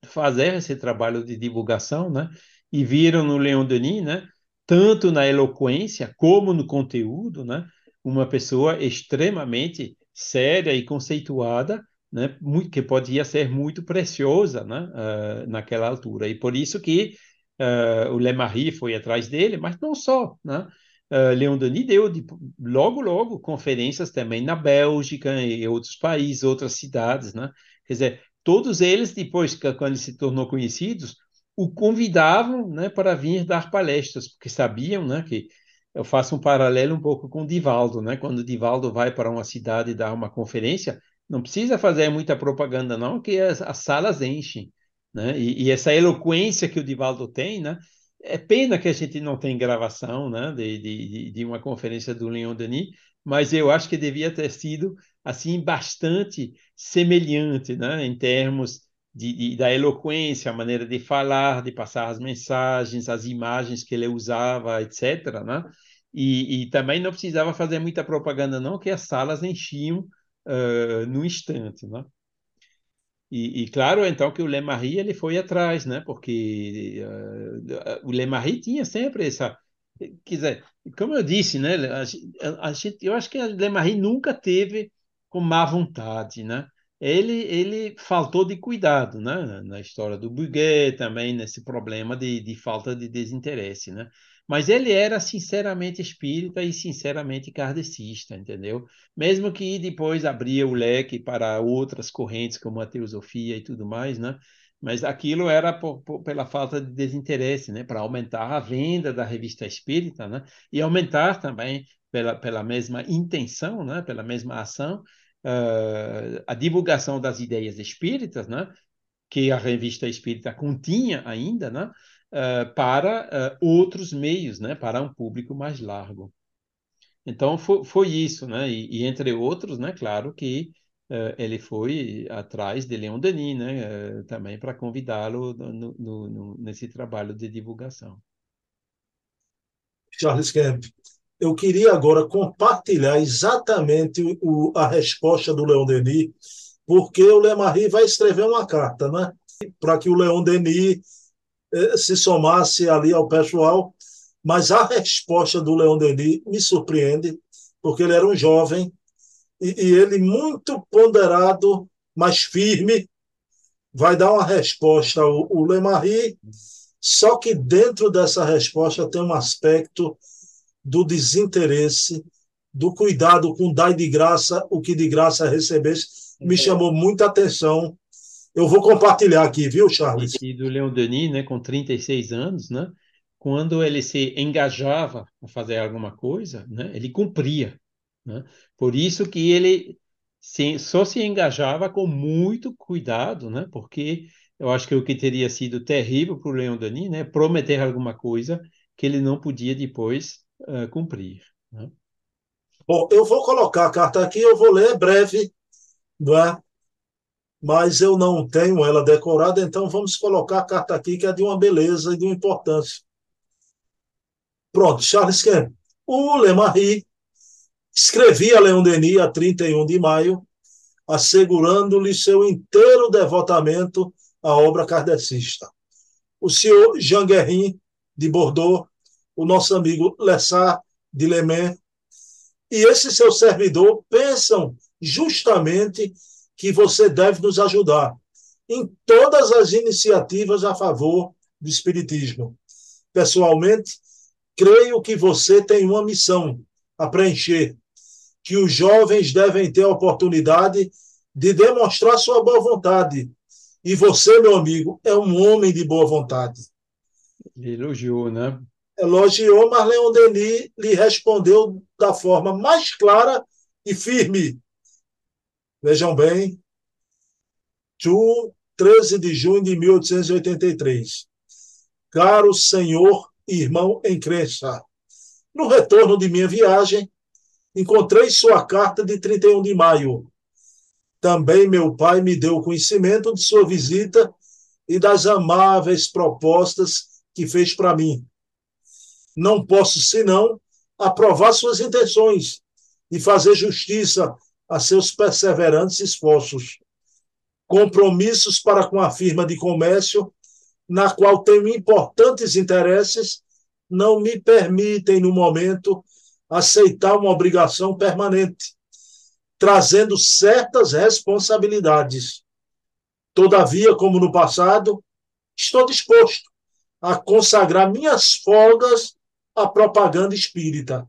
fazer esse trabalho de divulgação, né? E viram no Leon Denis, né? Tanto na eloquência como no conteúdo, né? Uma pessoa extremamente séria e conceituada, né? Que podia ser muito preciosa, né? Uh, naquela altura. E por isso que uh, o Le Marie foi atrás dele, mas não só, né? Uh, Leon Denis deu de, logo, logo conferências também na Bélgica e outros países, outras cidades, né? Quer dizer, todos eles, depois, quando ele se tornou conhecidos, o convidavam né, para vir dar palestras, porque sabiam né, que eu faço um paralelo um pouco com o Divaldo, né? Quando o Divaldo vai para uma cidade dar uma conferência, não precisa fazer muita propaganda, não, que as, as salas enchem, né? E, e, essa eloquência que o Divaldo tem, né? É pena que a gente não tem gravação né, de, de, de uma conferência do Leon Denis, mas eu acho que devia ter sido assim bastante semelhante né, em termos de, de, da eloquência, a maneira de falar, de passar as mensagens, as imagens que ele usava, etc. Né? E, e também não precisava fazer muita propaganda, não, que as salas enchiam uh, no instante. Né? E, e, claro, então, que o Lemarie ele foi atrás, né? Porque uh, o Lemarie tinha sempre essa. Quer dizer, como eu disse, né? A, a eu acho que o Lemarie nunca teve com má vontade, né? Ele, ele faltou de cuidado, né? Na história do Buguet também, nesse problema de, de falta de desinteresse, né? Mas ele era sinceramente espírita e sinceramente kardecista, entendeu? Mesmo que depois abria o leque para outras correntes, como a teosofia e tudo mais, né? Mas aquilo era por, por, pela falta de desinteresse, né? Para aumentar a venda da revista espírita, né? E aumentar também pela, pela mesma intenção, né? Pela mesma ação, uh, a divulgação das ideias espíritas, né? Que a revista espírita continha ainda, né? uh, para uh, outros meios, né, para um público mais largo. Então foi, foi isso, né, e, e, entre outros, né, claro que uh, ele foi atrás de Leon Denis, né, também para convidá-lo nesse trabalho de divulgação. Charles Kemp, eu queria agora compartilhar exatamente o, a resposta do Leon Denis, porque o Lemarie vai escrever uma carta, né? Para que o Leon Denis eh, se somasse ali ao pessoal, mas a resposta do Leon Denis me surpreende, porque ele era um jovem e, e ele muito ponderado, mas firme, vai dar uma resposta ao, ao Lemarie, só que dentro dessa resposta tem um aspecto do desinteresse, do cuidado com dar de graça o que de graça recebesse, me chamou muita atenção eu vou compartilhar aqui, viu, Charles? E, do Leon Denis, né, com 36 anos, né, quando ele se engajava a fazer alguma coisa, né, ele cumpria. Né? Por isso que ele se, só se engajava com muito cuidado, né, porque eu acho que o que teria sido terrível para o Leon Denis, né, prometer alguma coisa que ele não podia depois cumprir. Né? Bom, eu vou colocar a carta aqui, eu vou ler breve, não é? mas eu não tenho ela decorada, então vamos colocar a carta aqui, que é de uma beleza e de uma importância. Pronto, Charles Kemp. O Lemarie escrevia a Leon Denis a 31 de maio, assegurando-lhe seu inteiro devotamento à obra kardecista. O senhor Jean Guerin, de Bordeaux, o nosso amigo Lessard, de Le Mans, e esse seu servidor pensam justamente que você deve nos ajudar em todas as iniciativas a favor do Espiritismo. Pessoalmente, creio que você tem uma missão a preencher, que os jovens devem ter a oportunidade de demonstrar sua boa vontade. E você, meu amigo, é um homem de boa vontade. Elogiou, né? Elogiou, mas Leon Denis lhe respondeu da forma mais clara e firme. Vejam bem, Chu, 13 de junho de 1883. Caro senhor irmão em crença, no retorno de minha viagem, encontrei sua carta de 31 de maio. Também meu pai me deu conhecimento de sua visita e das amáveis propostas que fez para mim. Não posso, senão, aprovar suas intenções e fazer justiça a seus perseverantes esforços. Compromissos para com a firma de comércio, na qual tenho importantes interesses, não me permitem, no momento, aceitar uma obrigação permanente, trazendo certas responsabilidades. Todavia, como no passado, estou disposto a consagrar minhas folgas à propaganda espírita.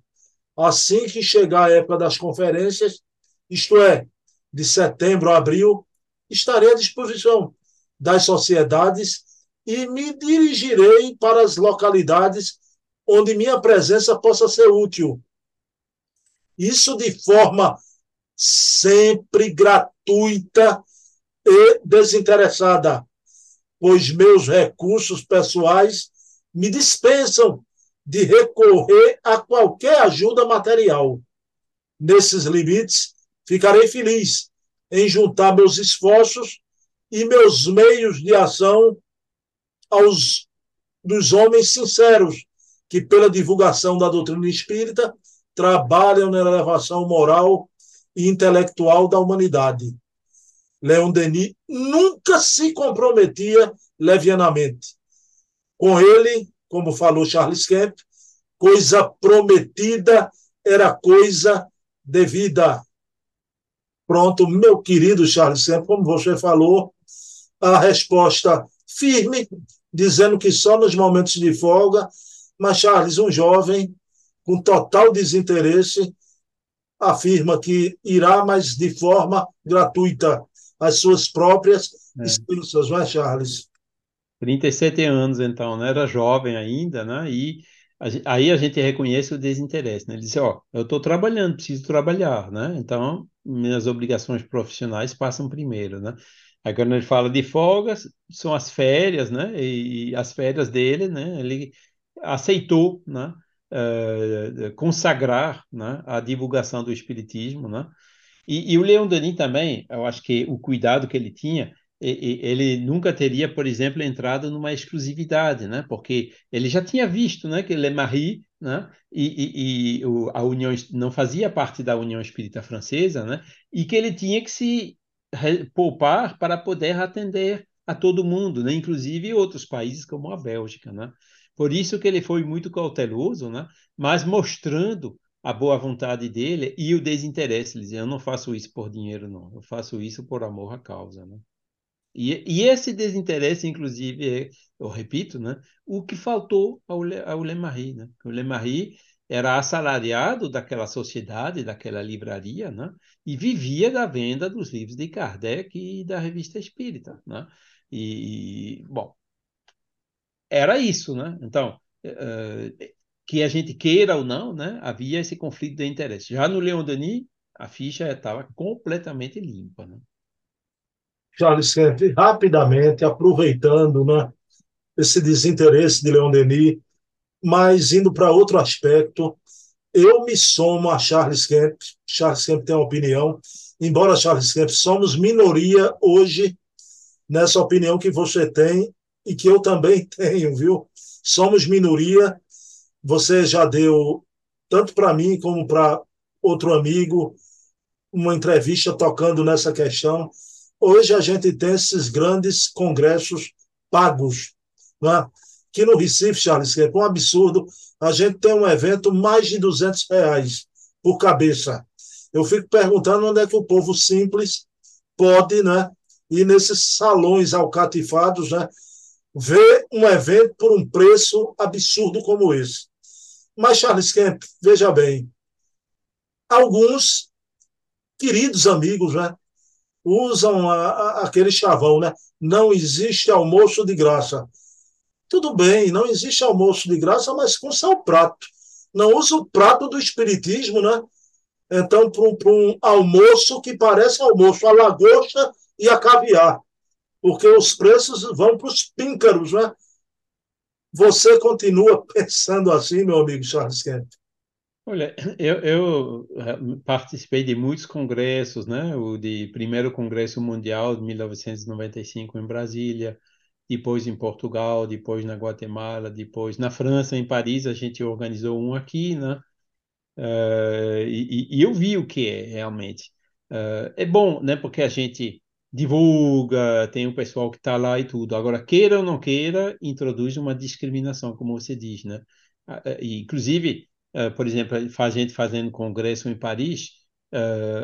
Assim que chegar a época das conferências, isto é, de setembro a abril, estarei à disposição das sociedades e me dirigirei para as localidades onde minha presença possa ser útil. Isso de forma sempre gratuita e desinteressada, pois meus recursos pessoais me dispensam de recorrer a qualquer ajuda material. Nesses limites, ficarei feliz em juntar meus esforços e meus meios de ação aos dos homens sinceros que, pela divulgação da doutrina espírita, trabalham na elevação moral e intelectual da humanidade. Leon Denis nunca se comprometia levianamente. Com ele, como falou Charles Kemp, coisa prometida era coisa devida. Pronto, meu querido Charles Kemp, como você falou, a resposta firme, dizendo que só nos momentos de folga mas Charles, um jovem com total desinteresse, afirma que irá, mas de forma gratuita, as suas próprias é. expensas, não é, Charles? 37 anos, então, né? Era jovem ainda, né? E a, aí a gente reconhece o desinteresse, né? Ele disse, ó, eu estou trabalhando, preciso trabalhar, né? Então, minhas obrigações profissionais passam primeiro, né? Aí quando ele fala de folgas, são as férias, né? E, e as férias dele, né? Ele aceitou né, uh, consagrar né, a divulgação do Espiritismo. Né? E, e, o Leon Denis também, eu acho que o cuidado que ele tinha, ele nunca teria, por exemplo, entrado numa exclusividade, né? porque ele já tinha visto né, que Le Marie né, e, e, e a União não fazia parte da União Espírita Francesa, né, e que ele tinha que se poupar para poder atender a todo mundo, né, inclusive outros países como a Bélgica. Né? Por isso que ele foi muito cauteloso, né? mas mostrando a boa vontade dele e o desinteresse. Ele dizia, eu não faço isso por dinheiro, não. Eu faço isso por amor à causa. Né? E, e esse desinteresse, inclusive, é, eu repito, né? o que faltou ao, ao. Né? O Lemarie era assalariado daquela sociedade, daquela livraria, né? e vivia da venda dos livros de Kardec e da revista Espírita. Né? E, bom, era isso, né? Então, uh, que a gente queira ou não, né? Havia esse conflito de interesse. Já no Leon Denis, a ficha estava completamente limpa, né? Charles Kemp, rapidamente, aproveitando né, esse desinteresse de Leon Denis, mas indo para outro aspecto, eu me somo a Charles Kemp. Charles Kemp tem uma opinião, embora Charles Kemp somos minoria hoje nessa opinião que você tem e que eu também tenho, viu? Somos minoria. Você já deu, tanto para mim como para outro amigo, uma entrevista tocando nessa questão. Hoje a gente tem esses grandes congressos pagos, né? que no Recife, Charles, que é um absurdo, a gente tem um evento mais de 200 reais por cabeça. Eu fico perguntando onde é que o povo simples pode né, ir nesses salões alcatifados, né, ver um evento por um preço absurdo como esse. Mas, Charles Kemp, veja bem, alguns queridos amigos né, usam a, a, aquele chavão, né? Não existe almoço de graça. Tudo bem, não existe almoço de graça, mas com seu prato. Não usa o prato do espiritismo, né? Então, para um, um almoço que parece almoço, a lagosta e a caviar porque os preços vão para os píncaros, né? Você continua pensando assim, meu amigo Charles Kemp? Olha, eu, eu, eh, participei de muitos congressos, né? O de primeiro congresso mundial de 1995 em Brasília, depois em Portugal, depois na Guatemala, depois na França, em Paris, a gente organizou um aqui, né? Uh, e, e, eu vi o que é realmente. Uh, é bom, né? Porque a gente divulga, tem o pessoal que está lá e tudo. Agora, queira ou não queira, introduz uma discriminação, como você diz, né? Uh, inclusive, por exemplo, a gente fazendo congresso em Paris,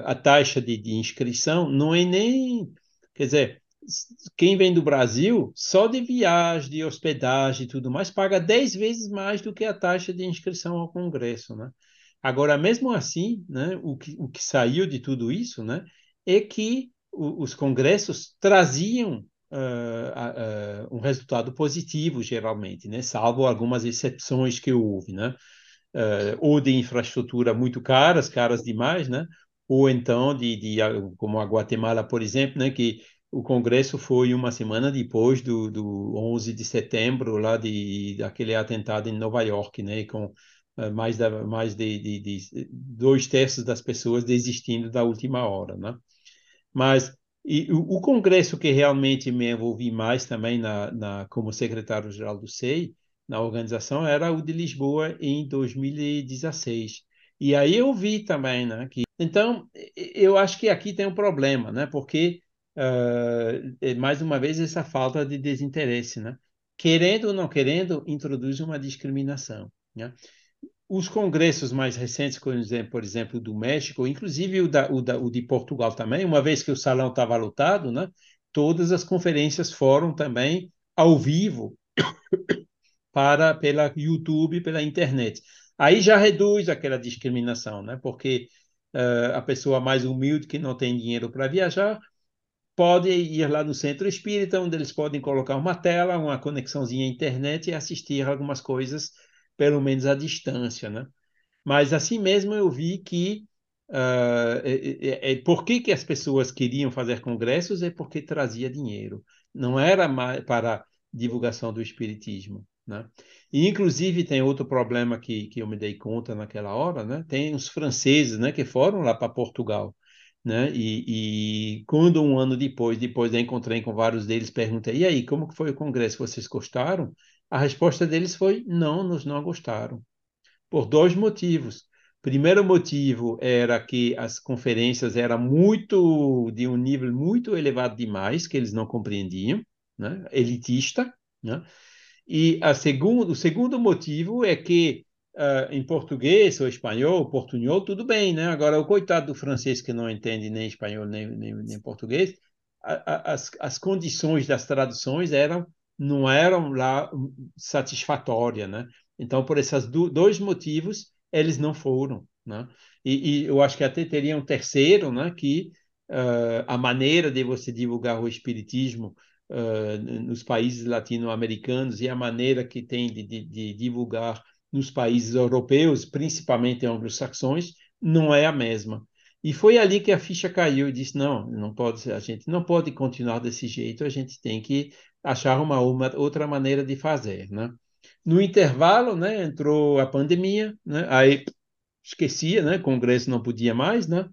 a taxa de, de inscrição não é nem, quer dizer, quem vem do Brasil, só de viagem, de hospedagem e tudo mais, paga 10 vezes mais do que a taxa de inscrição ao Congresso, né? Agora, mesmo assim, né, o, que, o que saiu de tudo isso né, é que o, os congressos traziam uh, uh, um resultado positivo, geralmente, né, salvo algumas exceções que houve, né? Uh, ou de infraestrutura muito caras, caras demais, né? ou então de, de como a Guatemala, por exemplo, né, que o congresso foi uma semana depois do, do 11 de setembro, lá de daquele atentado em Nova York, né, com eh, mais, da, mais de, de, de, dois terços das pessoas desistindo da última hora, né? Mas e o, o, congresso que realmente me envolvi mais também na, na como secretário-geral do SEI, na organização, era o de Lisboa em 2016. E aí eu vi também, né, que então eu acho que aqui tem um problema, né, porque uh, mais uma vez essa falta de desinteresse, né, querendo ou não querendo introduz uma discriminação, né os congressos mais recentes, por exemplo, do México, inclusive o, da, o, da, o de Portugal também, uma vez que o salão estava lotado, né, todas as conferências foram também ao vivo para pela YouTube, pela internet. Aí já reduz aquela discriminação, né? Porque uh, a pessoa mais humilde que não tem dinheiro para viajar pode ir lá no centro espírita, onde eles podem colocar uma tela, uma conexãozinha à internet e assistir algumas coisas pelo menos à distância, né? Mas assim mesmo eu vi que uh, é, é, é, por que, que as pessoas queriam fazer congressos é porque trazia dinheiro, não era para divulgação do espiritismo, né? E inclusive tem outro problema que, que eu me dei conta naquela hora, né? Tem os franceses, né, que foram lá para Portugal. Né? E, e, quando um ano depois, depois eu encontrei com vários deles, perguntei, e aí, como que foi o congresso? Vocês gostaram? A resposta deles foi: não, nos não gostaram. Por dois motivos. Primeiro motivo era que as conferências eram muito de um nível muito elevado demais, que eles não compreendiam, né? elitista. Né? E a segundo, o segundo motivo é que uh, em português ou espanhol, portunhol, tudo bem, né? Agora, o coitado do francês que não entende nem espanhol nem, nem, nem português, a, a, as, as condições das traduções eram não eram lá satisfatórias, né? Então, por esses dois motivos, eles não foram, né? E, e, eu acho que até teria um terceiro, né? Que uh, a maneira de você divulgar o espiritismo uh, nos países latino-americanos e a maneira que tem de, de, de divulgar nos países europeus, principalmente anglo-saxões, não é a mesma. E foi ali que a ficha caiu e disse: não, não pode, a gente não pode continuar desse jeito, a gente tem que achar uma, uma outra maneira de fazer, né? No intervalo, né, entrou a pandemia, né? Aí esquecia, né? O Congresso não podia mais, né?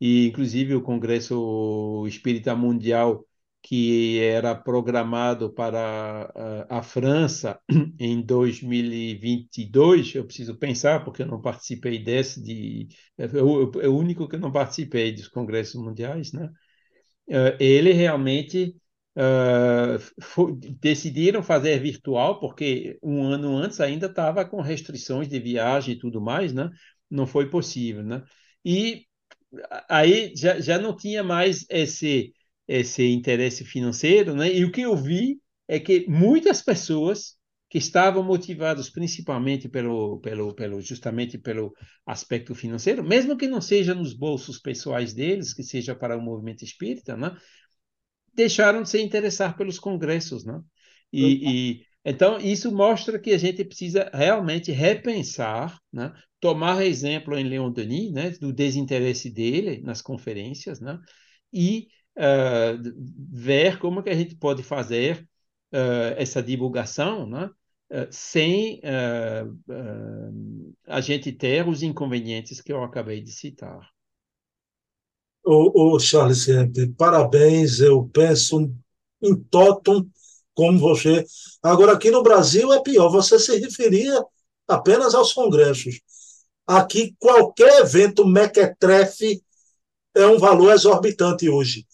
E inclusive o Congresso Espírita Mundial que era programado para a, a França em 2022, eu preciso pensar porque eu não participei desse de é, é o, único que não participei dos congressos mundiais, né? Uh, ele realmente Uh, foi, decidiram fazer virtual, porque um ano antes ainda estava com restrições de viagem e tudo mais, né? Não foi possível, né? E aí já, já não tinha mais esse, esse interesse financeiro, né? E o que eu vi é que muitas pessoas que estavam motivadas principalmente pelo, pelo, pelo justamente pelo aspecto financeiro, mesmo que não seja nos bolsos pessoais deles, que seja para o movimento espírita, né? deixaram de se interessar pelos congressos, né? E, uhum. e, então isso mostra que a gente precisa realmente repensar, né? Tomar exemplo em Leon Denis, né? Do desinteresse dele nas conferências, né? E uh, ver como que a gente pode fazer uh, essa divulgação, né? Uh, sem a gente ter os inconvenientes que eu acabei de citar. O, o Charles, parabéns. Eu penso em totum como você. Agora, aqui no Brasil é pior, você se referia apenas aos congressos. Aqui, qualquer evento mequetrefe é um valor exorbitante hoje.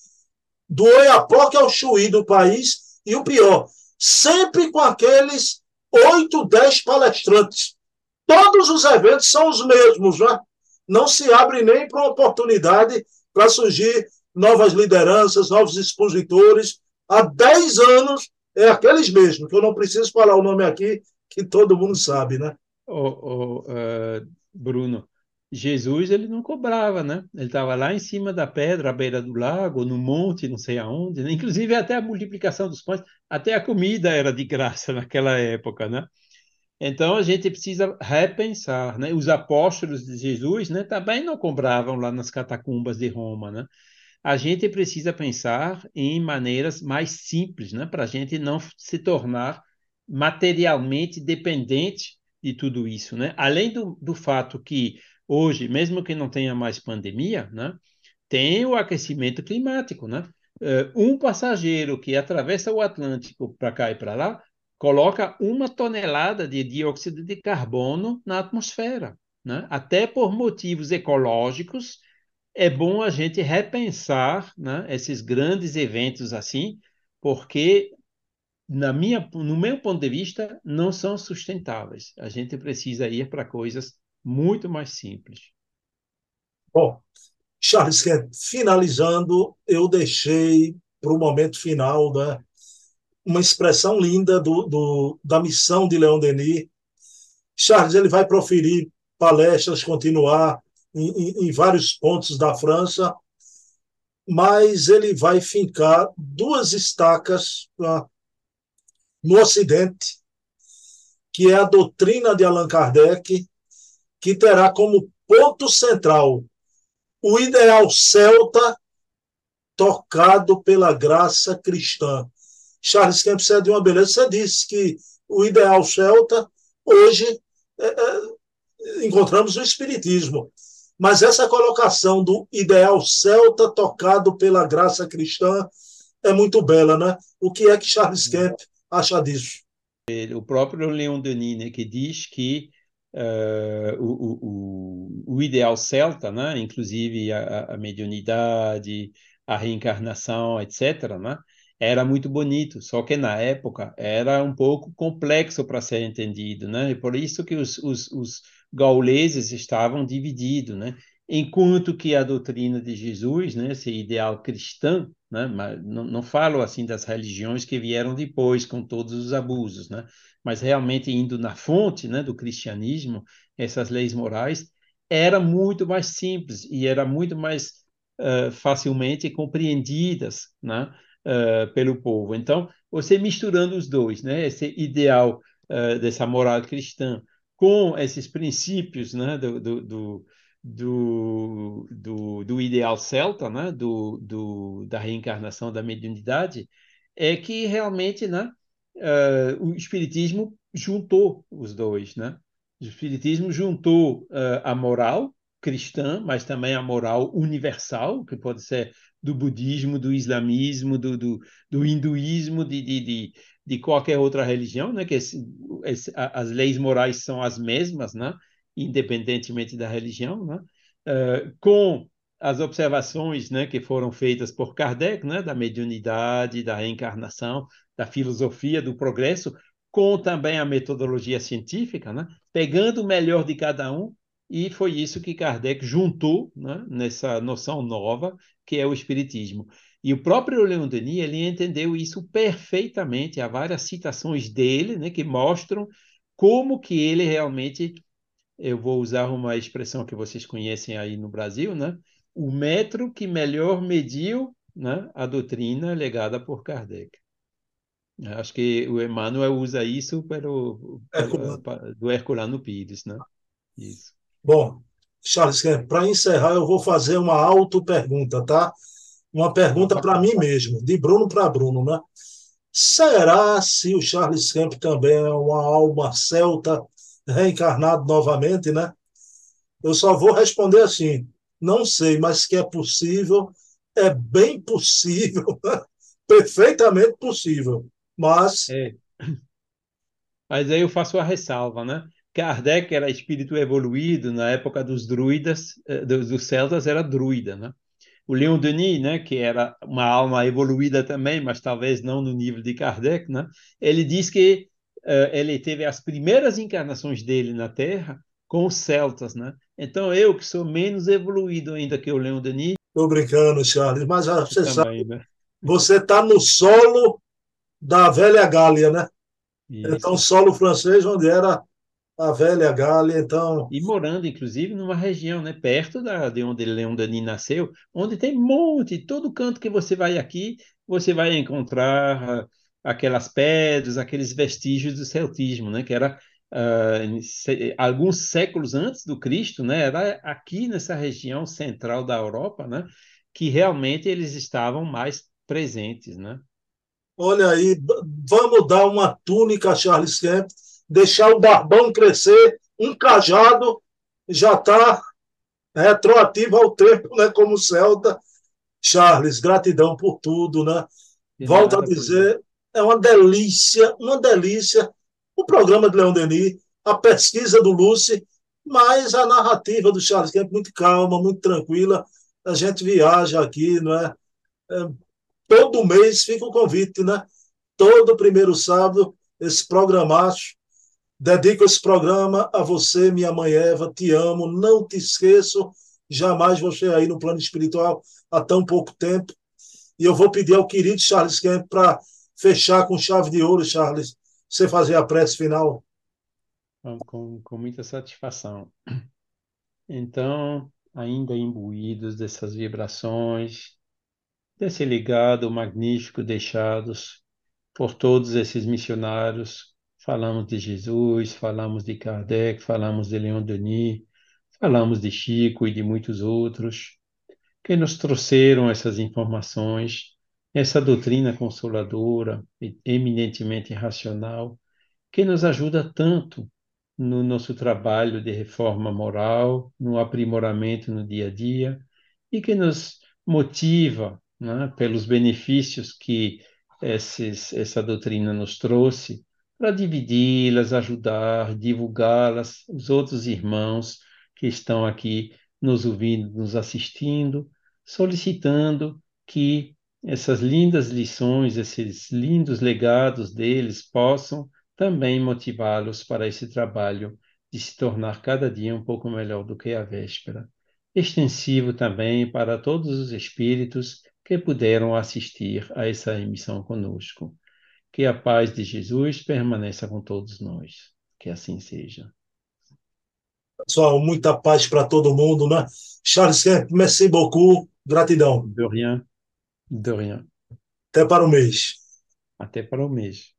Do Oiapoque ao Chuí do país, e o pior, sempre com aqueles oito, dez palestrantes. Todos os eventos são os mesmos, né? não se abre nem para uma oportunidade para surgir novas lideranças, novos expositores. Há dez anos é aqueles mesmos, que eu não preciso falar o nome aqui, que todo mundo sabe, né? O, uh, Bruno, Jesus ele não cobrava, né? Ele estava lá em cima da pedra, à beira do lago, no monte, não sei aonde. Né? Inclusive até a multiplicação dos pães, até a comida era de graça naquela época, né? Então a gente precisa repensar, né? Os apóstolos de Jesus, né, também não cobravam lá nas catacumbas de Roma, né? A gente precisa pensar em maneiras mais simples, né, para a gente não se tornar materialmente dependente de tudo isso, né? Além do, do fato que hoje, mesmo que não tenha mais pandemia, né, tem o aquecimento climático, né? Uh, um passageiro que atravessa o Atlântico para cá e para lá coloca uma tonelada de dióxido de carbono na atmosfera. Né? Até por motivos ecológicos, é bom a gente repensar né, esses grandes eventos assim, porque, na minha, no meu ponto de vista, não são sustentáveis. A gente precisa ir para coisas muito mais simples. Bom, Charles, finalizando, eu deixei para o momento final né, uma expressão linda do, do, da missão de Leon Denis. Charles ele vai proferir palestras, continuar em, em, em vários pontos da França, mas ele vai fincar duas estacas né, no Ocidente, que é a doutrina de Allan Kardec, que terá como ponto central o ideal celta tocado pela graça cristã. Charles Kempis é de uma beleza. Você disse que o ideal celta, hoje, é, é, encontramos o Espiritismo. Mas essa colocação do ideal celta tocado pela graça cristã é muito bela, né? O que é que Charles Kemp acha disso? O próprio Leon Denis, né, que diz que uh, o, o, o, ideal celta, né, inclusive a, a mediunidade, a reencarnação, etc., né, era muito bonito, só que na época era um pouco complexo para ser entendido, né? E por isso que os, os, os gauleses estavam divididos, né? Enquanto que a doutrina de Jesus, né, esse ideal cristão, né, mas não, não falo assim das religiões que vieram depois com todos os abusos, né, mas realmente indo na fonte, né, do cristianismo, essas leis morais era muito mais simples e era muito mais uh, facilmente compreendidas, né, uh, pelo povo. Então, você misturando os dois, né, esse ideal uh, dessa moral cristã com esses princípios né, do, do, do, do, do ideal celta, né, do, do, da reencarnação da mediunidade, é que realmente né, uh, o Espiritismo juntou os dois. Né? O Espiritismo juntou uh, a moral cristã, mas também a moral universal, que pode ser do budismo, do islamismo, do, do, do hinduísmo, de, de, de, de, qualquer outra religião, né? que esse, esse, as leis morais são as mesmas, né? Independentemente da religião, né? Uh, com as observações né, que foram feitas por Kardec, né, da mediunidade, da reencarnação, da filosofia, do progresso, com também a metodologia científica, né, pegando o melhor de cada um e foi isso que Kardec juntou né, nessa noção nova, que é o Espiritismo. E o próprio Leon Denis ele entendeu isso perfeitamente. Há várias citações dele né, que mostram como que ele realmente, eu vou usar uma expressão que vocês conhecem aí no Brasil, né, o metro que melhor mediu né, a doutrina legada por Kardec. Acho que o Emmanuel usa isso pelo, pelo, do Herculano Pires, né? Isso. Bom, Charles, para encerrar, eu vou fazer uma auto-pergunta, tá? Uma pergunta para mim mesmo, de Bruno para Bruno, né? Será se o Charles Kemp também é uma alma celta reencarnado novamente, né? Eu só vou responder assim: não sei, mas que é possível, é bem possível, perfeitamente possível. Mas. É. Mas aí eu faço a ressalva, né? Kardec era espírito evoluído na época dos druidas, eh, dos, dos celtas era druida, né? O Leon Denis, né, que era uma alma evoluída também, mas talvez não no nível de Kardec, né? Ele diz que ele teve as primeiras encarnações dele na Terra com os celtas, né? Então eu que sou menos evoluído ainda que o Leon Denis. Estou brincando, Charles, mas você também, sabe, né? você está no solo da velha Gália, né? Isso. Então solo francês onde era a velha Gália, então... E morando, inclusive, numa região, né, perto da, de onde Leão Denis nasceu, onde tem monte, todo canto que você vai aqui, você vai encontrar aquelas pedras, aqueles vestígios do celtismo, né, que era uh, se, alguns séculos antes do Cristo, né, era aqui nessa região central da Europa, né, que realmente eles estavam mais presentes, né. Olha aí, vamos dar uma túnica a Charles Kemp, deixar o barbão crescer, um cajado já está retroativo ao tempo, né, como Celta. Charles, gratidão por tudo, né? Volto a dizer, é uma delícia, uma delícia o programa de Leão Denis, a pesquisa do Lucy, mas a narrativa do Charles Kemp muito calma, muito tranquila. A gente viaja aqui, não é? é todo mês fica o convite, né? Todo primeiro sábado, esse programaço Dedico esse programa a você, minha mãe Eva. Te amo, não te esqueço. Jamais você aí no plano espiritual há tão pouco tempo. E eu vou pedir ao querido Charles Kemp para fechar com chave de ouro, Charles. Você fazer a prece final. Com, com muita satisfação. Então, ainda imbuídos dessas vibrações, desse legado magnífico deixados por todos esses missionários Falamos de Jesus, falamos de Kardec, falamos de Leon Denis, falamos de Chico e de muitos outros que nos trouxeram essas informações, essa doutrina consoladora, eminentemente racional, que nos ajuda tanto no nosso trabalho de reforma moral, no aprimoramento no dia a dia e que nos motiva né, pelos benefícios que esses, essa doutrina nos trouxe para dividi-las, ajudar, divulgá-las, os outros irmãos que estão aqui nos ouvindo, nos assistindo, solicitando que essas lindas lições, esses lindos legados deles possam também motivá-los para esse trabalho de se tornar cada dia um pouco melhor do que a véspera. Extensivo também para todos os espíritos que puderam assistir a essa emissão conosco. Que a paz de Jesus permaneça com todos nós. Que assim seja. Pessoal, muita paz para todo mundo, né? Charles merci beaucoup. Gratidão. De rien. De rien. Até para o mês. Até para o mês.